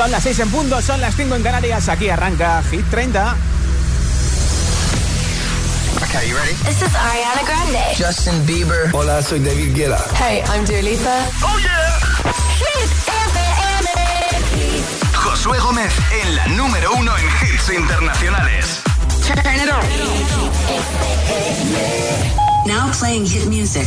Son las 6 en punto, son las 5 en Canarias. Aquí arranca Hit 30. Okay, you ready? This is Ariana Grande. Justin Bieber. Hola, soy David Guetta. Hey, I'm Dua Lipa. Oh yeah. Hit FM. Josué Gómez en la número uno en hits internacionales. Turn it on. Now playing hit music.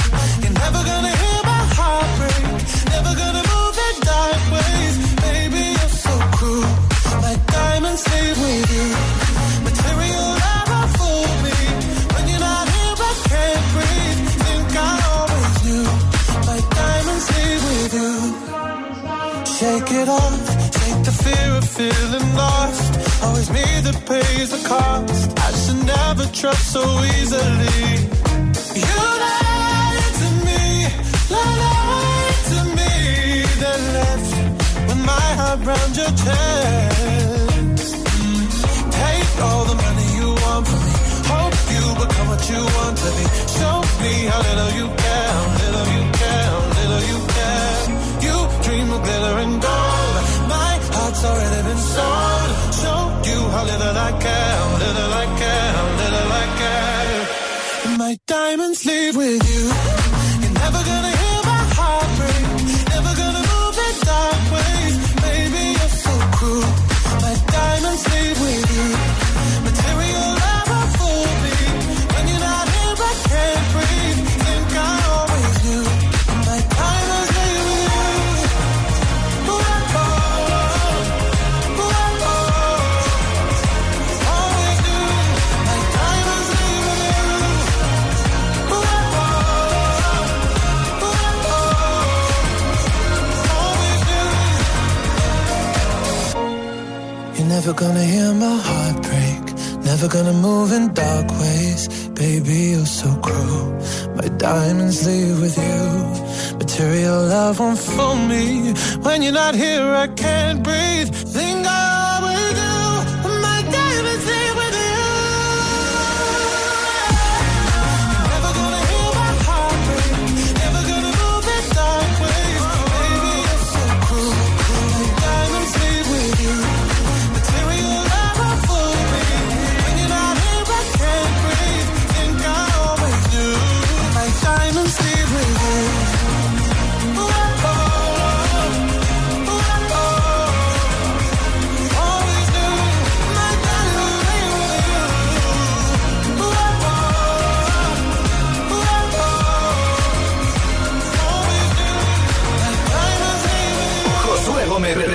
Shake it off. Take the fear of feeling lost. Always me that pays the cost. I should never trust so easily. You lied to me, lied to me, then left my heart your chest. Diamonds leave with you. Material love won't fool me. When you're not here, I can't breathe.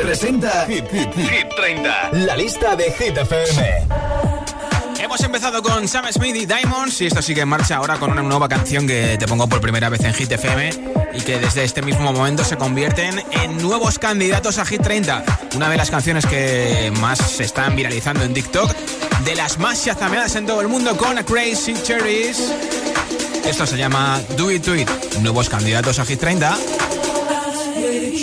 Gómez representa Hit, Hit, Hit 30. La lista de Hit FM. Hemos empezado con Sam Smith y Diamonds y esto sigue en marcha ahora con una nueva canción que te pongo por primera vez en Hit FM y que desde este mismo momento se convierten en nuevos candidatos a Hit 30. Una de las canciones que más se están viralizando en TikTok, de las más chazameadas en todo el mundo con Crazy Cherries. Esto se llama Do It To It. Nuevos candidatos a Hit 30.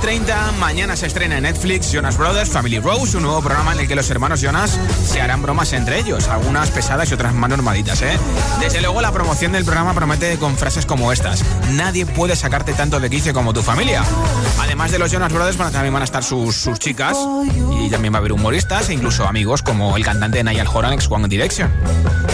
30. Mañana se estrena en Netflix Jonas Brothers Family Rose, un nuevo programa en el que los hermanos Jonas se harán bromas entre ellos, algunas pesadas y otras más normalitas, ¿eh? Desde luego la promoción del programa promete con frases como estas. Nadie puede sacarte tanto de quicio como tu familia. Además de los Jonas Brothers, también van a estar sus, chicas y también va a haber humoristas e incluso amigos como el cantante Niall Horan, ex One Direction.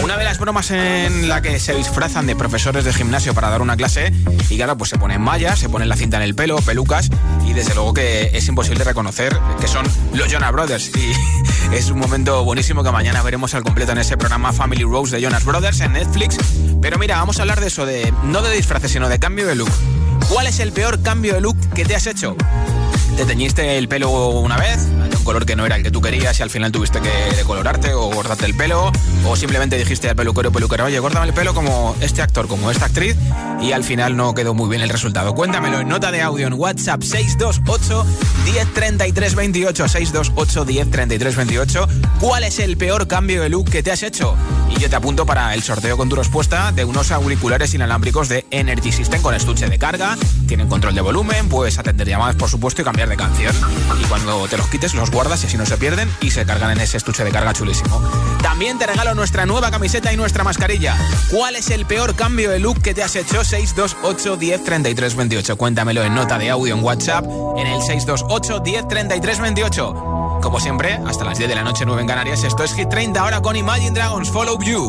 Una de las bromas en la que se disfrazan de profesores de gimnasio para dar una clase y claro, pues se ponen mallas, se ponen la cinta en el pelo, pelucas desde luego que es imposible reconocer que son los Jonas Brothers y es un momento buenísimo que mañana veremos al completo en ese programa Family Rose de Jonas Brothers en Netflix. Pero mira, vamos a hablar de eso, de no de disfraces, sino de cambio de look. ¿Cuál es el peor cambio de look que te has hecho? te teñiste el pelo una vez, color que no era el que tú querías y al final tuviste que decolorarte o cortarte el pelo, o simplemente dijiste al peluquero peluquero, oye, córtame el pelo como este actor, como esta actriz, y al final no quedó muy bien el resultado. Cuéntamelo en nota de audio en WhatsApp 628 1033 28 628 1033 28. ¿Cuál es el peor cambio de look que te has hecho? Y yo te apunto para el sorteo con tu respuesta de unos auriculares inalámbricos de Energy System con estuche de carga, tienen control de volumen, puedes atender llamadas por supuesto y cambiar de canción. Y cuando te los quites los guardas y así no se pierden y se cargan en ese estuche de carga chulísimo. También te regalo nuestra nueva camiseta y nuestra mascarilla. ¿Cuál es el peor cambio de look que te has hecho? 628 10 33 28. Cuéntamelo en nota de audio en WhatsApp en el 628 10 33 28. Como siempre, hasta las 10 de la noche 9 en Canarias, esto es Hit 30 ahora con Imagine Dragons Follow You.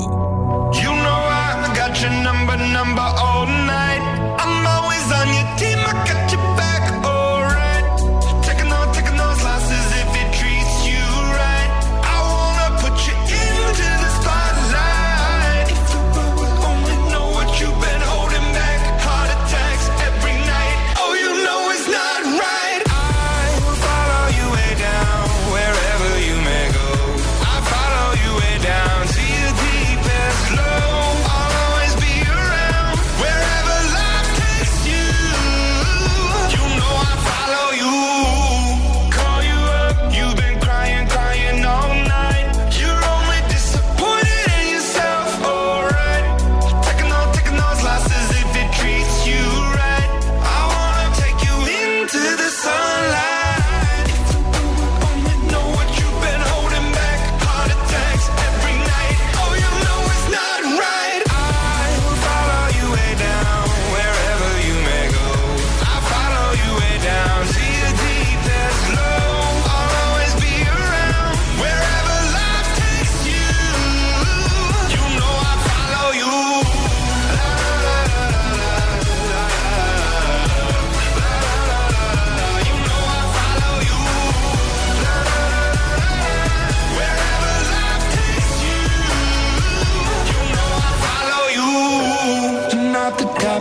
You know I got your number, number all night.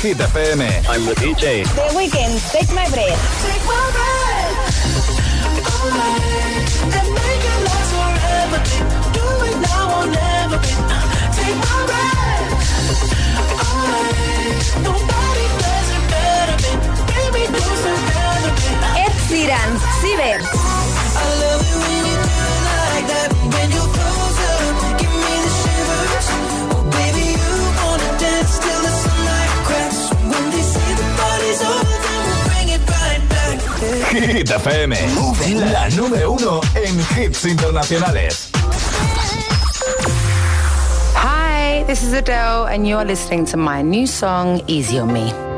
Hit FM. I'm the DJ. The Weekend, Take My Breath. Hit FM, la número uno en hits internacionales. Hi, this is Adele, and you're listening to my new song, Easy on Me.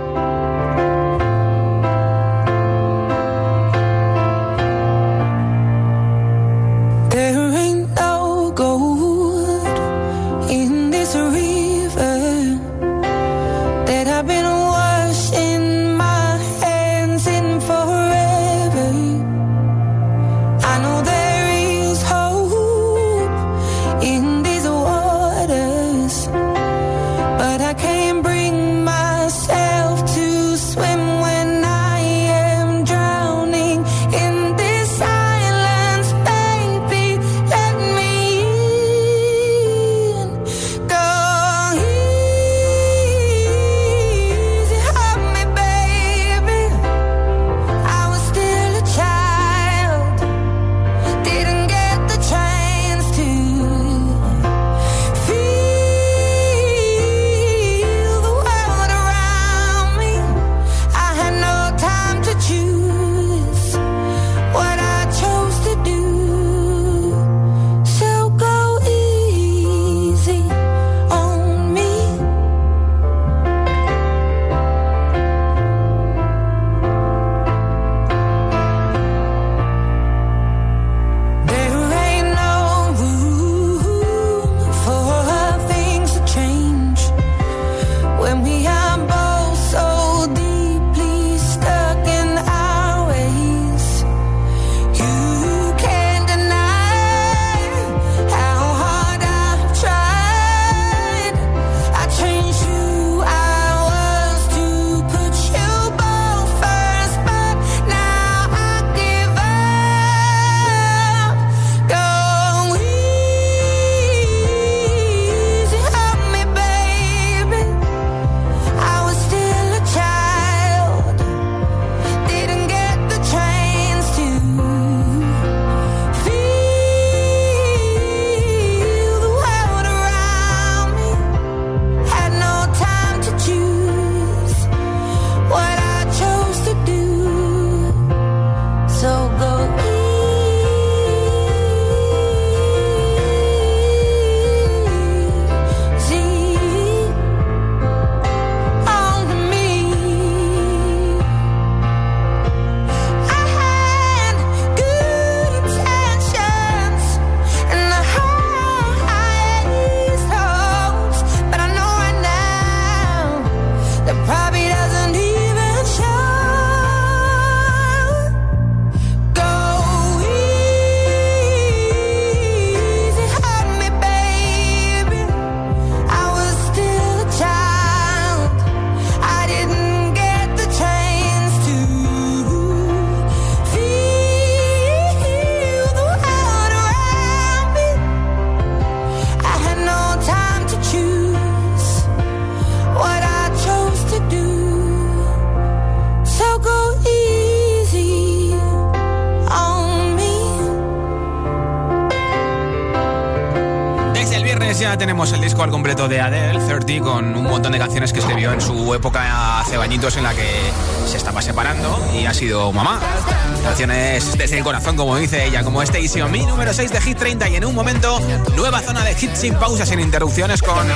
Como dice ella, como este Easy on Me, número 6 de Hit 30 y en un momento, nueva zona de hit sin pausas, sin interrupciones con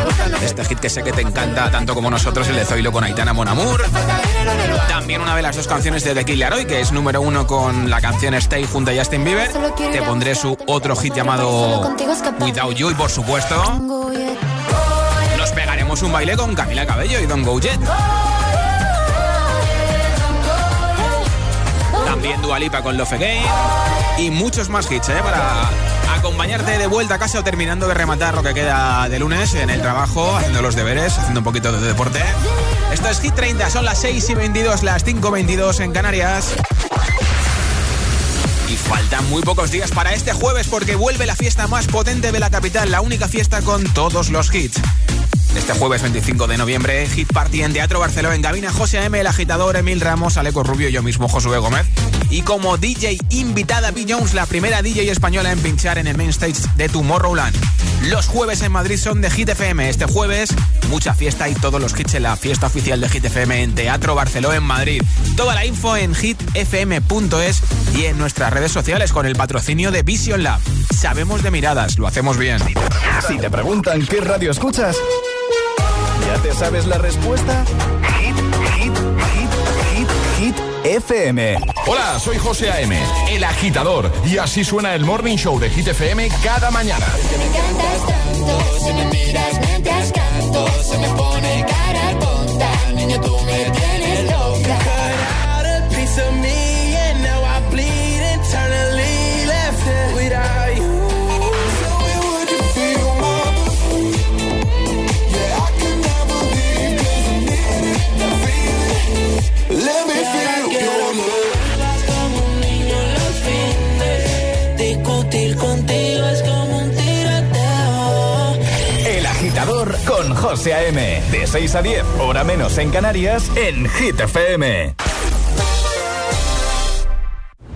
este hit que sé que te encanta tanto como nosotros, el de Zoilo con Aitana Monamur. También una de las dos canciones de The Killer Hoy, que es número uno con la canción Stay junto a Justin Bieber. Te pondré su otro hit llamado Without You y por supuesto nos pegaremos un baile con Camila Cabello y Don Go También con Love y muchos más hits, ¿eh? Para acompañarte de vuelta a casa o terminando de rematar lo que queda de lunes en el trabajo, haciendo los deberes, haciendo un poquito de deporte. Esto es Hit 30, son las 6 y 22, las 5 22 en Canarias. Y faltan muy pocos días para este jueves porque vuelve la fiesta más potente de la capital, la única fiesta con todos los hits. Este jueves 25 de noviembre, Hit Party en Teatro Barcelona en cabina José M, el agitador Emil Ramos, Aleco Rubio y yo mismo Josué Gómez. Y como DJ invitada B. Jones, la primera DJ española en pinchar en el main stage de Tomorrowland. Los jueves en Madrid son de Hit FM. Este jueves, mucha fiesta y todos los hits en la fiesta oficial de Hit FM en Teatro Barcelona en Madrid. Toda la info en hitfm.es y en nuestras redes sociales con el patrocinio de Vision Lab. Sabemos de miradas, lo hacemos bien. Si te preguntan qué radio escuchas, ¿ya te sabes la respuesta? FM. Hola, soy José A.M., el agitador, y así suena el Morning Show de Hit FM cada mañana. Me encantas tanto, si me miras mientras canto, se me pone cara tonta, niña tú me tienes loca. Cut out a piece of me José A.M. De 6 a 10, hora menos en Canarias, en Hit FM.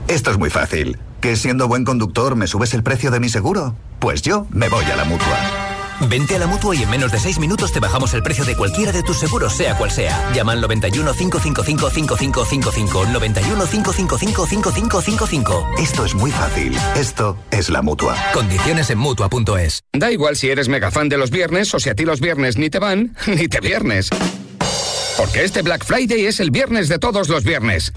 Esto es muy fácil. ¿Que siendo buen conductor me subes el precio de mi seguro? Pues yo me voy a la mutua. Vente a la mutua y en menos de 6 minutos te bajamos el precio de cualquiera de tus seguros, sea cual sea. Llama al 91 555 5555. 91 555 5555. Esto es muy fácil. Esto es la mutua. Condiciones en mutua.es. Da igual si eres mega fan de los viernes o si a ti los viernes ni te van, ni te viernes. Porque este Black Friday es el viernes de todos los viernes.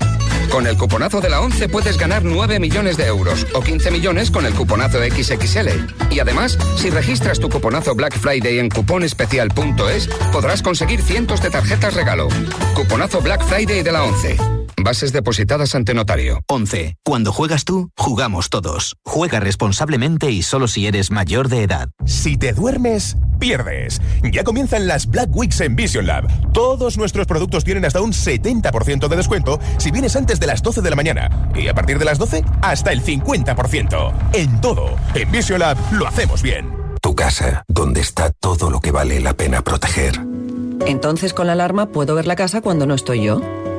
Con el cuponazo de la 11 puedes ganar 9 millones de euros o 15 millones con el cuponazo XXL. Y además, si registras tu cuponazo Black Friday en cuponespecial.es, podrás conseguir cientos de tarjetas regalo. Cuponazo Black Friday de la 11. Bases depositadas ante notario. 11. Cuando juegas tú, jugamos todos. Juega responsablemente y solo si eres mayor de edad. Si te duermes, pierdes. Ya comienzan las Black Weeks en Vision Lab. Todos nuestros productos tienen hasta un 70% de descuento si vienes antes de las 12 de la mañana. Y a partir de las 12, hasta el 50%. En todo. En Vision Lab lo hacemos bien. Tu casa, donde está todo lo que vale la pena proteger. Entonces con la alarma puedo ver la casa cuando no estoy yo.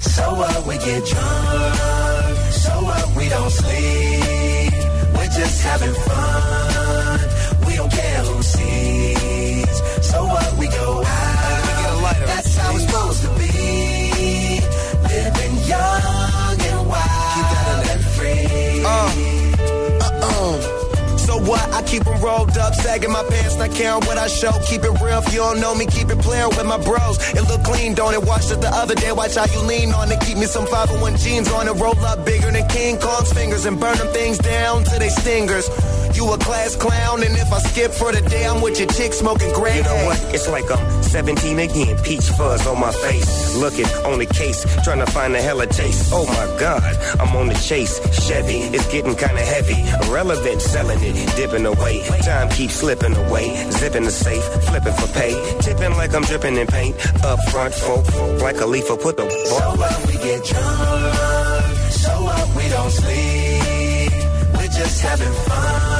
So what we get drunk, so what we don't sleep. We're just having fun. We don't care who sees. So what we go out. We get a lighter. That's how it's supposed to be. Living young and wild and free. So what? I keep them rolled up, sagging my pants, not caring what I show. Keep it real, if you don't know me, keep it playing with my bros. It look clean, don't it? Watched it the other day, watch how you lean on it. Keep me some 501 jeans on it, roll up bigger than King Kong's fingers and burn them things down to they stingers. You a class clown, and if I skip for the day, I'm with your chick smoking gray. You know what? It's like I'm 17 again. Peach fuzz on my face. Looking on the case, trying to find a hella taste. Oh my god, I'm on the chase. Chevy, it's getting kinda heavy. Irrelevant, selling it, dipping away. Time keeps slipping away. Zipping the safe, flipping for pay. Tipping like I'm dripping in paint. Up front, folk, like a leaf, put the So what we get drunk, so what we don't sleep. We're just having fun.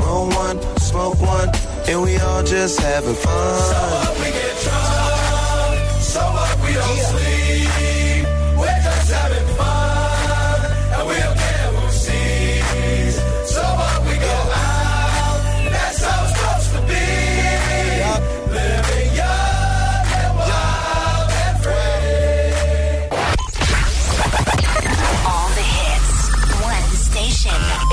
Roll one, smoke one, and we all just having fun. So what we get drunk, so what we don't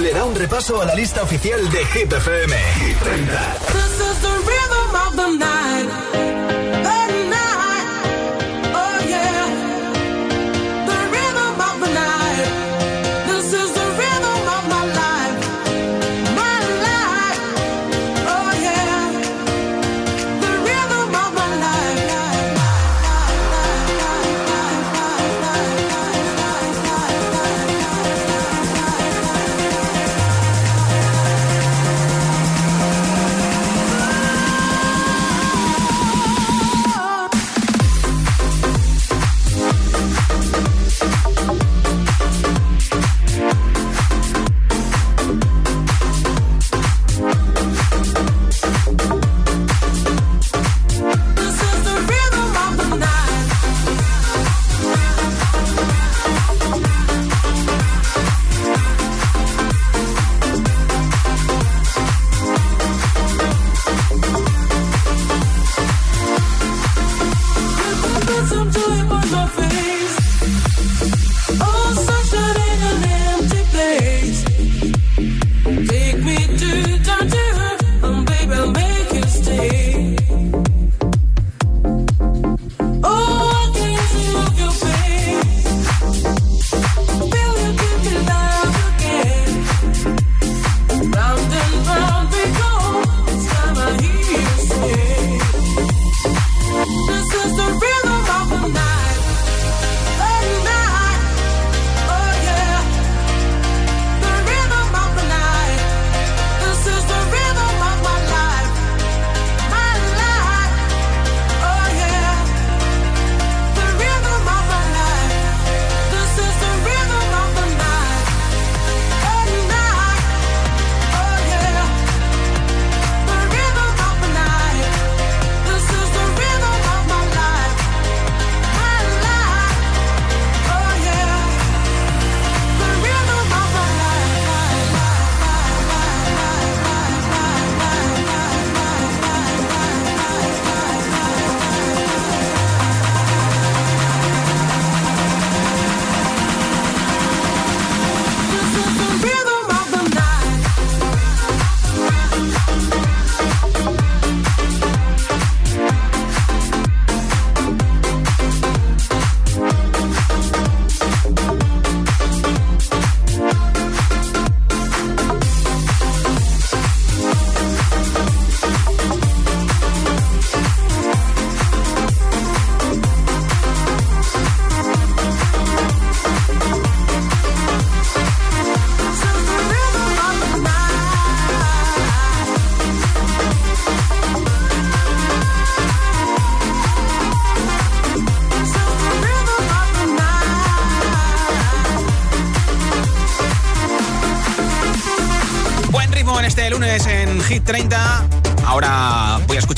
Le da un repaso a la lista oficial de Hit FM. Hit 30. This is the rhythm of the night.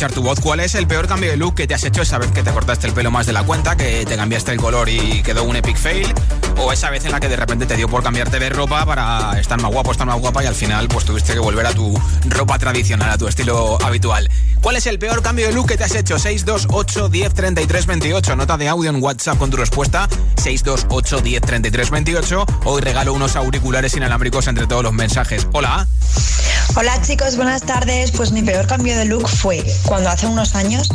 Tu voz. ¿Cuál es el peor cambio de look que te has hecho esa vez que te cortaste el pelo más de la cuenta, que te cambiaste el color y quedó un epic fail? ¿O esa vez en la que de repente te dio por cambiarte de ropa para estar más guapo, estar más guapa y al final pues tuviste que volver a tu ropa tradicional, a tu estilo habitual? ¿Cuál es el peor cambio de look que te has hecho? 628 10 33 28. Nota de audio en WhatsApp con tu respuesta. 628 10 33 28. Hoy regalo unos auriculares inalámbricos entre todos los mensajes. Hola. Hola chicos, buenas tardes. Pues mi peor cambio de look fue cuando hace unos años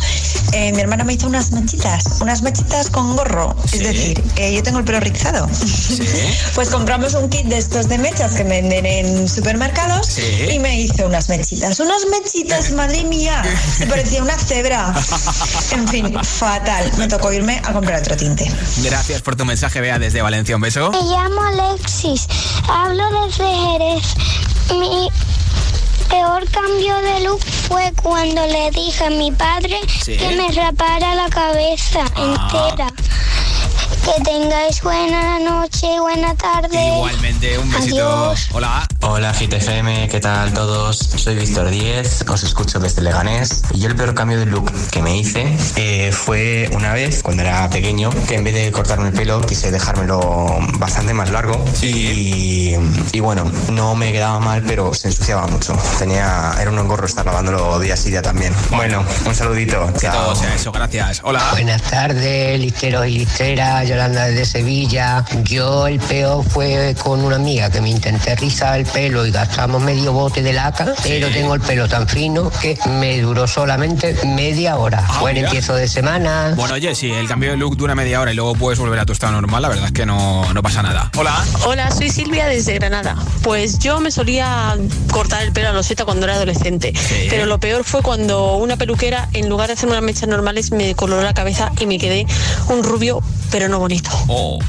eh, mi hermana me hizo unas mechitas, unas mechitas con gorro. Es decir, que yo tengo el pelo rizado. Pues compramos un kit de estos de mechas que venden en supermercados y me hizo unas mechitas. Unas mechitas, madre mía. Se parecía una cebra. En fin, fatal. Me tocó irme a comprar otro tinte. Gracias por tu mensaje, Bea, desde Valencia. Un beso. Me llamo Alexis. Hablo desde Jerez. Mi peor cambio de look fue cuando le dije a mi padre Sí. que me rapara la cabeza entera. Que tengáis buena noche, buena tarde. Igualmente, un besito. Adiós. Hola. Hola GTFM, ¿qué tal todos? Soy Víctor Díez, os escucho desde Leganés y yo el peor cambio de look que me hice eh, fue una vez cuando era pequeño que en vez de cortarme el pelo quise dejármelo bastante más largo y, y bueno, no me quedaba mal pero se ensuciaba mucho. Tenía, era un engorro estar lavándolo día sí día también. Bueno, un saludito. Chao. Todo sea eso, gracias. Hola. Buenas tardes, listeros y listeras, Yolanda desde Sevilla. Yo el peor fue con una amiga que me intenté rizar el pelo y gastamos medio bote de laca, pero tengo el pelo tan fino que me duró solamente media hora. Ah, Buen mira. empiezo de semana. Bueno, oye, si el cambio de look dura media hora y luego puedes volver a tu estado normal, la verdad es que no, no pasa nada. Hola. Hola, soy Silvia desde Granada. Pues yo me solía cortar el pelo a los Z cuando era adolescente, pero lo peor fue cuando una peluquera, en lugar de hacer unas mechas normales, me coloró la cabeza y me quedé un rubio, pero no bonito. Oh,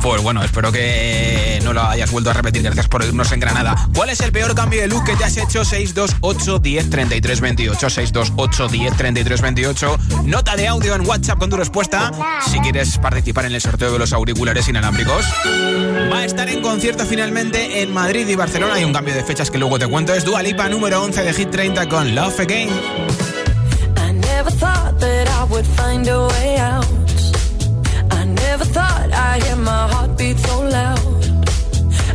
pues bueno, espero que no lo hayas vuelto a repetir. Gracias por irnos en Granada. ¿Cuál es el peor cambio de look que te has hecho? 628 10 33 28. 628 10 33 28. Nota de audio en WhatsApp con tu respuesta. Si quieres participar en el sorteo de los auriculares inalámbricos. Va a estar en concierto finalmente en Madrid y Barcelona. Hay un cambio de fechas que luego te cuento. Es Dua Lipa, número 11 de Hit 30 con Love Again. I never thought that I would find a way out. Never thought I'd hear my heartbeat so loud.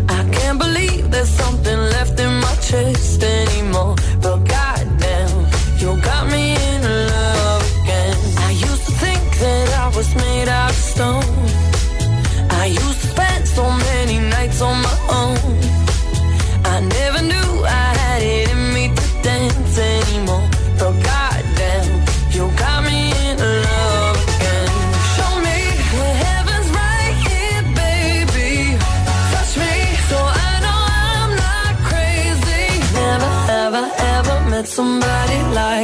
I can't believe there's something left in my chest anymore. But goddamn, you got me in love again. I used to think that I was made out of stone. I used to spend so many nights on my own. I never knew I had it in me to dance anymore. But goddamn,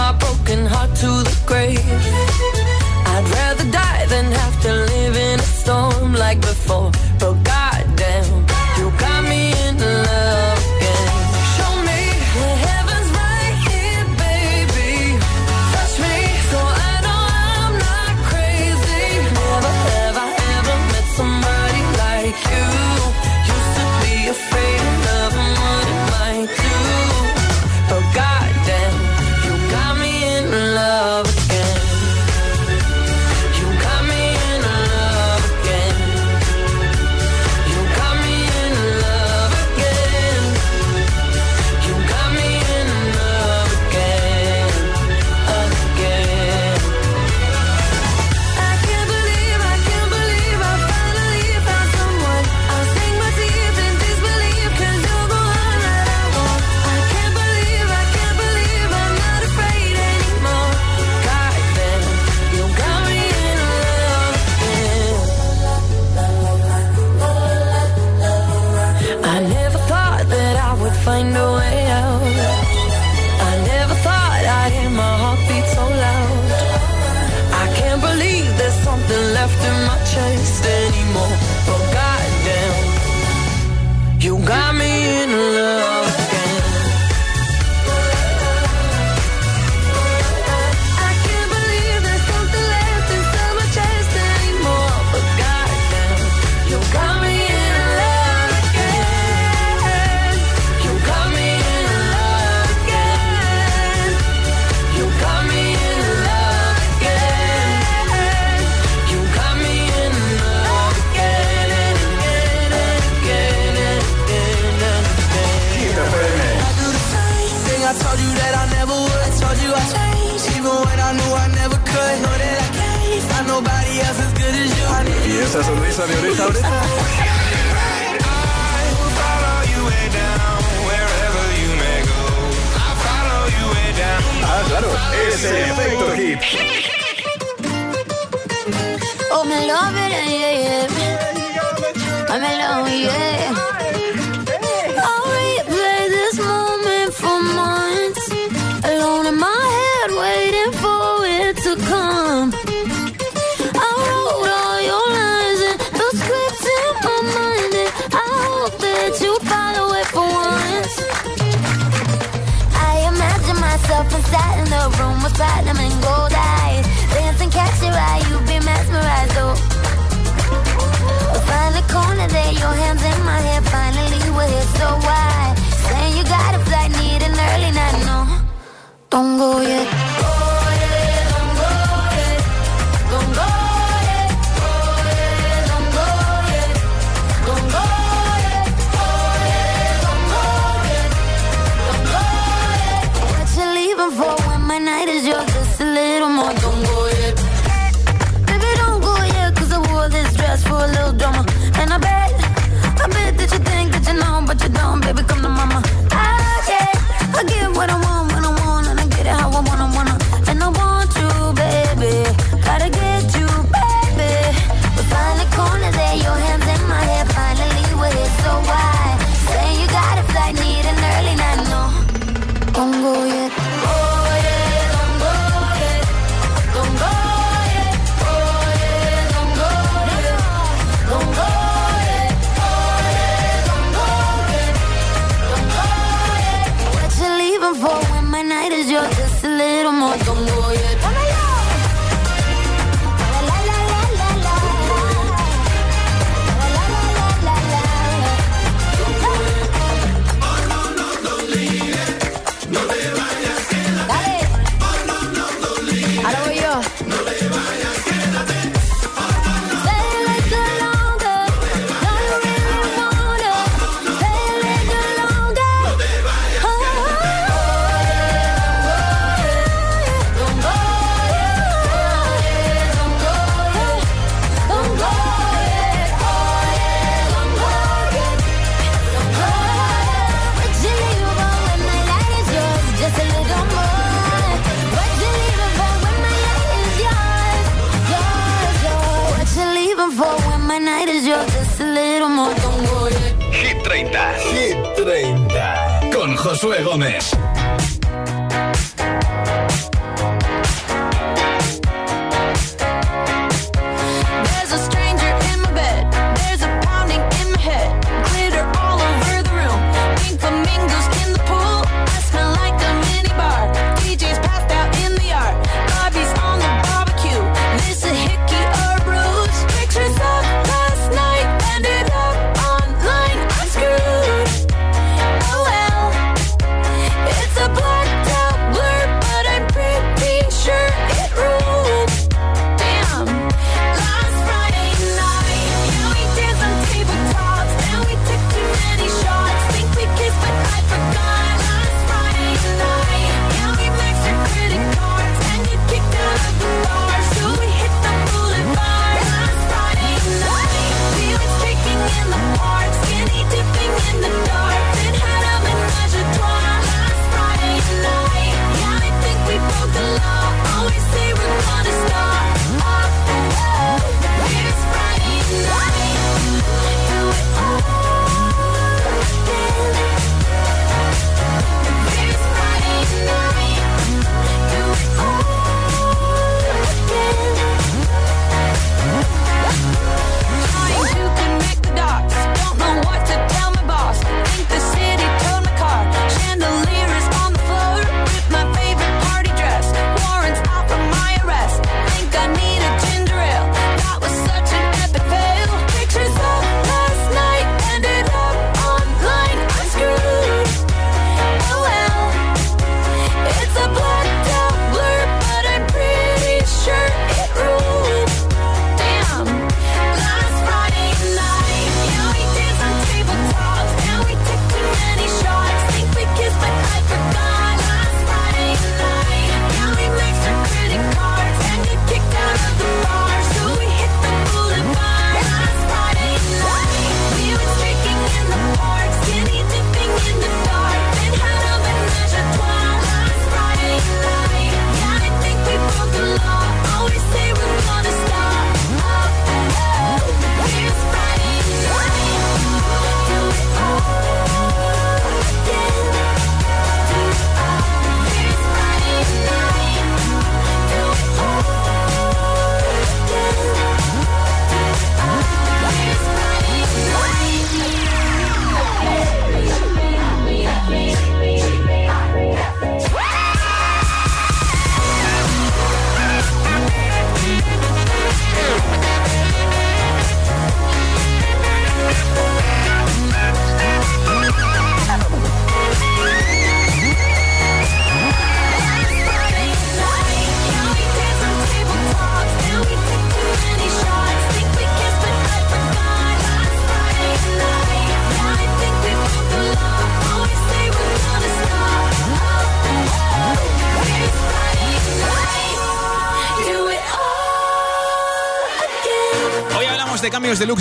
My broken heart to the grave. I'd rather die than have to live in a storm like before. But goddamn,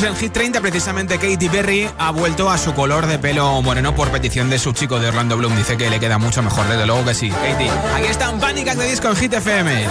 de cambios de looks en Hit 30. Precisamente Katy Perry ha vuelto a su color de pelo moreno por petición de su chico de Orlando Bloom. Dice que le queda mucho mejor, desde luego que sí. Katy, aquí están Pánicas de Disco en Hit FM.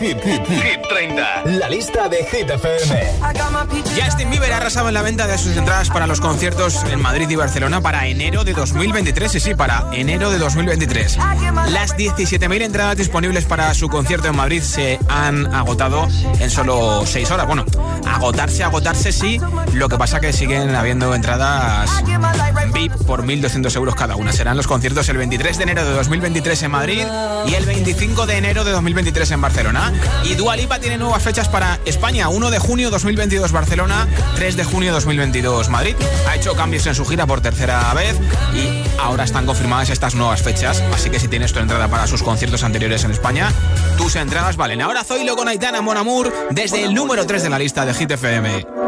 Hit, Hit, Hit 30. La lista de Hit FM. Justin Bieber ha arrasado en la venta de sus entradas para los conciertos en Madrid y Barcelona para enero de 2023. Y sí, para enero de 2023. Las 17.000 entradas disponibles para su concierto en Madrid se han agotado en solo 6 horas. Bueno, agotarse, agotarse sí. Lo que pasa que siguen habiendo entradas VIP por 1.200 euros cada una. Serán los conciertos el 23 de enero de 2023 en Madrid y el 25 de enero de 2023 en Barcelona. Y Dua Lipa tiene nuevas fechas para España. 1 de junio 2022 Barcelona, 3 de junio 2022 Madrid. Ha hecho cambios en su gira por tercera vez y ahora están confirmadas estas nuevas fechas. Así que si tienes tu entrada para sus conciertos anteriores en España, tus entradas valen. Ahora Zoilo con Aitana Mon Amour desde el número 3 de la lista de Hit FM.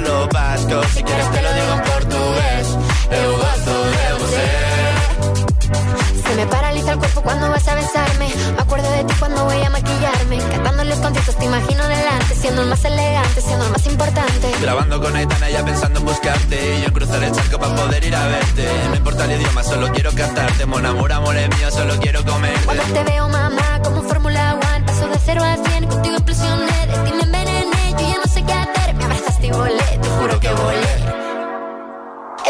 Si quieres te lo digo en portugués, eu gosto de você. Se me paraliza el cuerpo cuando vas a besarme. Me acuerdo de ti cuando voy a maquillarme. Cantando los conciertos te imagino delante siendo el más elegante, siendo el más importante. Grabando con Aitana ya pensando en buscarte. Y yo en cruzar el charco para poder ir a verte. No importa el idioma, solo quiero cantarte. Mon amor, amor es mío, solo quiero comer. Cuando te veo, mamá, como Fórmula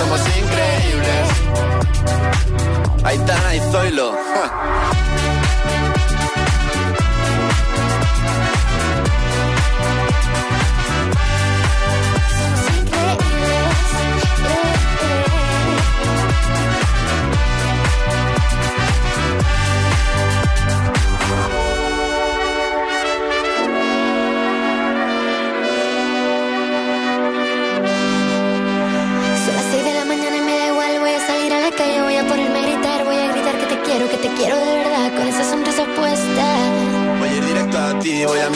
Somos increíbles. Aitana y Zoilo. ja.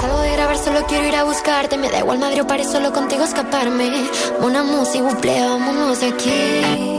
Salgo de grabar, solo quiero ir a buscarte, me da igual Madrid o París, solo contigo escaparme. Una música, buple, vámonos aquí.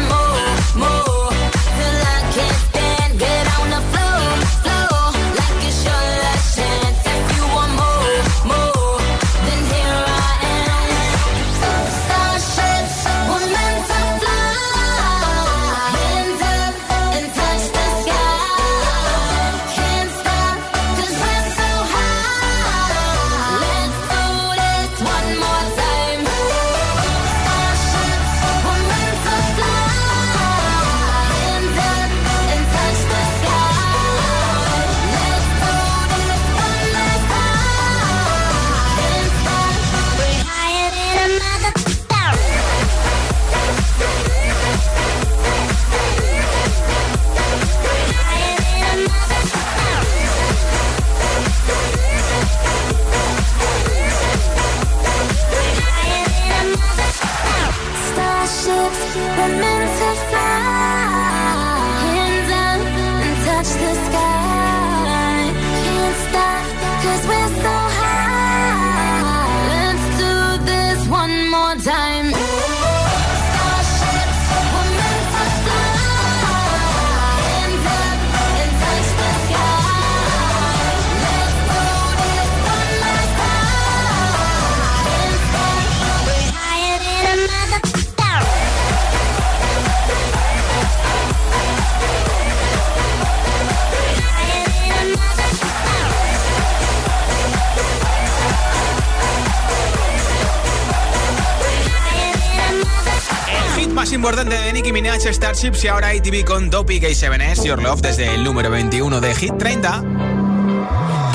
Minaj, Starships y ahora ITV con Dopey K7S, Your Love, desde el número 21 de Hit 30.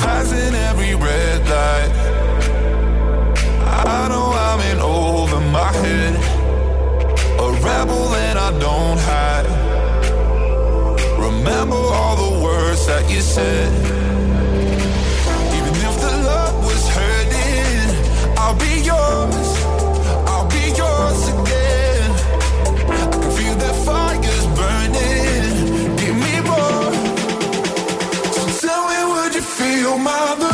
Passing every red you feel my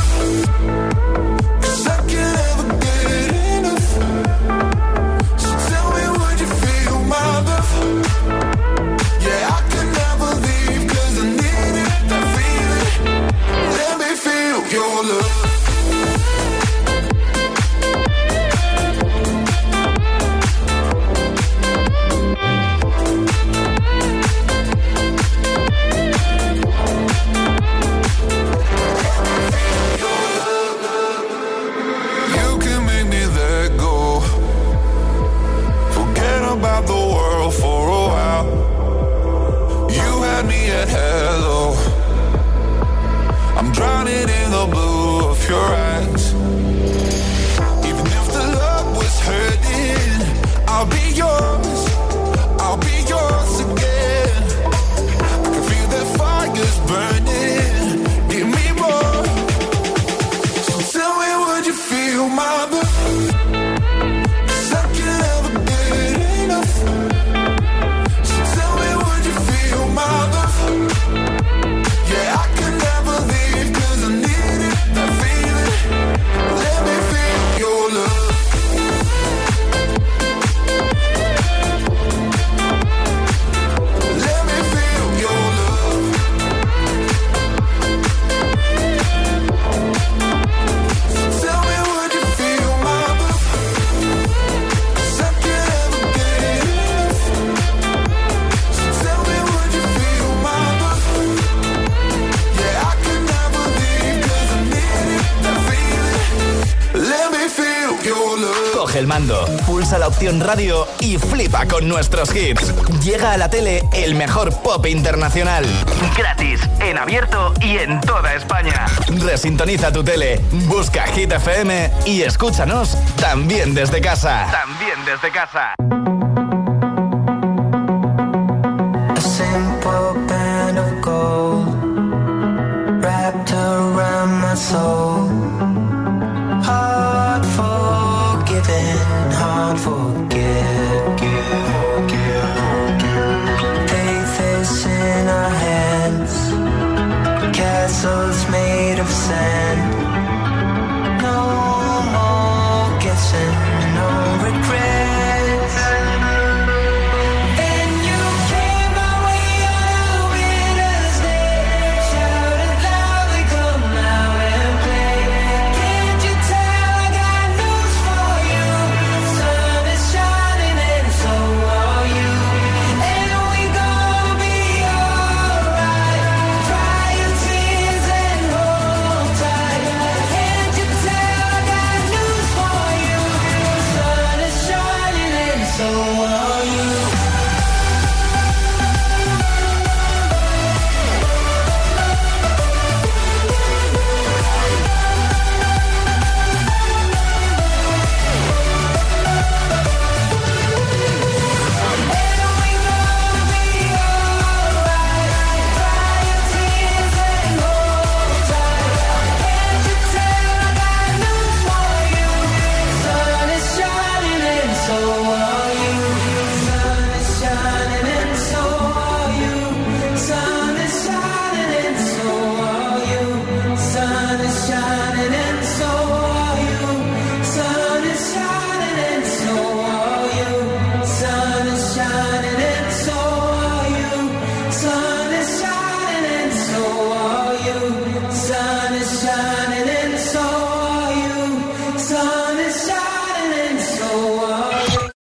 Radio y flipa con nuestros hits. Llega a la tele el mejor pop internacional. Gratis, en abierto y en toda España. Resintoniza tu tele, busca Hit FM y escúchanos también desde casa. También desde casa. Soul.